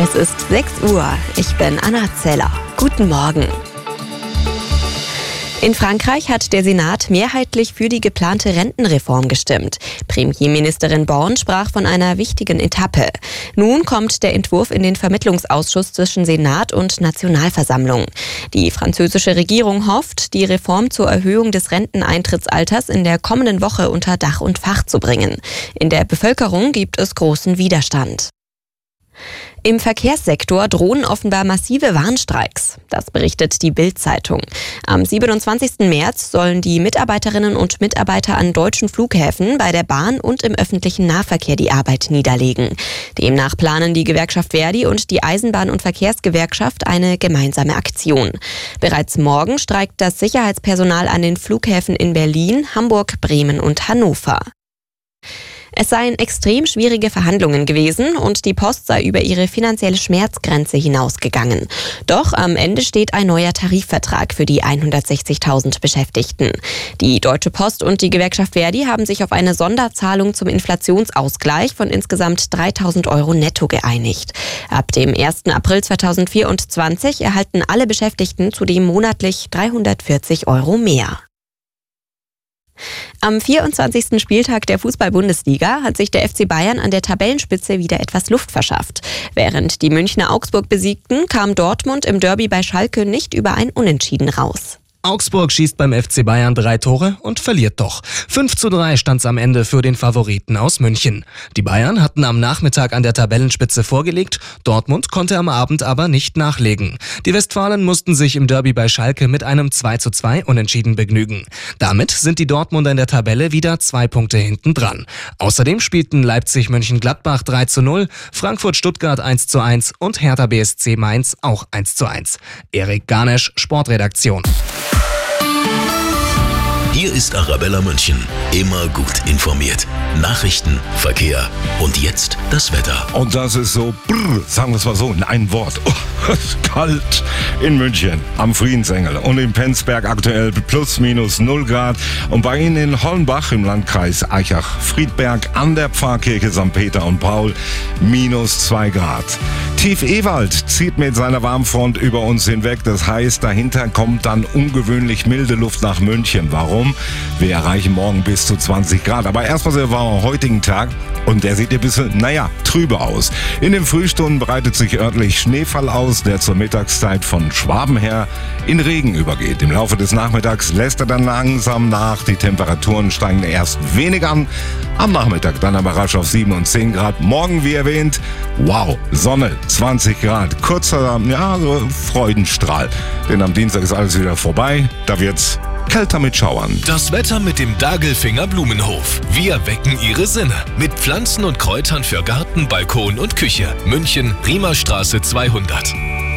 Es ist 6 Uhr. Ich bin Anna Zeller. Guten Morgen. In Frankreich hat der Senat mehrheitlich für die geplante Rentenreform gestimmt. Premierministerin Born sprach von einer wichtigen Etappe. Nun kommt der Entwurf in den Vermittlungsausschuss zwischen Senat und Nationalversammlung. Die französische Regierung hofft, die Reform zur Erhöhung des Renteneintrittsalters in der kommenden Woche unter Dach und Fach zu bringen. In der Bevölkerung gibt es großen Widerstand. Im Verkehrssektor drohen offenbar massive Warnstreiks. Das berichtet die Bild-Zeitung. Am 27. März sollen die Mitarbeiterinnen und Mitarbeiter an deutschen Flughäfen, bei der Bahn und im öffentlichen Nahverkehr die Arbeit niederlegen. Demnach planen die Gewerkschaft Verdi und die Eisenbahn- und Verkehrsgewerkschaft eine gemeinsame Aktion. Bereits morgen streikt das Sicherheitspersonal an den Flughäfen in Berlin, Hamburg, Bremen und Hannover. Es seien extrem schwierige Verhandlungen gewesen und die Post sei über ihre finanzielle Schmerzgrenze hinausgegangen. Doch am Ende steht ein neuer Tarifvertrag für die 160.000 Beschäftigten. Die Deutsche Post und die Gewerkschaft Verdi haben sich auf eine Sonderzahlung zum Inflationsausgleich von insgesamt 3.000 Euro netto geeinigt. Ab dem 1. April 2024 erhalten alle Beschäftigten zudem monatlich 340 Euro mehr. Am 24. Spieltag der Fußball-Bundesliga hat sich der FC Bayern an der Tabellenspitze wieder etwas Luft verschafft. Während die Münchner Augsburg besiegten, kam Dortmund im Derby bei Schalke nicht über ein Unentschieden raus. Augsburg schießt beim FC Bayern drei Tore und verliert doch. 5 zu 3 stand es am Ende für den Favoriten aus München. Die Bayern hatten am Nachmittag an der Tabellenspitze vorgelegt, Dortmund konnte am Abend aber nicht nachlegen. Die Westfalen mussten sich im Derby bei Schalke mit einem 2 zu 2 unentschieden begnügen. Damit sind die Dortmunder in der Tabelle wieder zwei Punkte hinten dran. Außerdem spielten Leipzig Mönchengladbach 3 zu 0, Frankfurt Stuttgart 1 zu 1 und Hertha BSC Mainz auch 1 zu 1. Erik Garnesch, Sportredaktion. Hier ist Arabella München. Immer gut informiert. Nachrichten, Verkehr und jetzt das Wetter. Und das ist so, brr, sagen wir es mal so, in einem Wort. Oh, kalt in München am Friedensengel und in Penzberg aktuell plus minus 0 Grad. Und bei Ihnen in Hollenbach im Landkreis Eichach-Friedberg an der Pfarrkirche St. Peter und Paul minus 2 Grad. Tief Ewald zieht mit seiner Warmfront über uns hinweg. Das heißt, dahinter kommt dann ungewöhnlich milde Luft nach München. Warum? Wir erreichen morgen bis zu 20 Grad. Aber erstmal sehr warm am heutigen Tag und der sieht ein bisschen, naja, trübe aus. In den Frühstunden breitet sich örtlich Schneefall aus, der zur Mittagszeit von Schwaben her in Regen übergeht. Im Laufe des Nachmittags lässt er dann langsam nach. Die Temperaturen steigen erst wenig an. Am Nachmittag dann aber rasch auf 7 und 10 Grad. Morgen, wie erwähnt, wow, Sonne, 20 Grad. Kurzer, ja, so Freudenstrahl. Denn am Dienstag ist alles wieder vorbei. Da wird's kälter mit Schauern. Das Wetter mit dem Dagelfinger Blumenhof. Wir wecken Ihre Sinne. Mit Pflanzen und Kräutern für Garten, Balkon und Küche. München, Riemerstraße 200.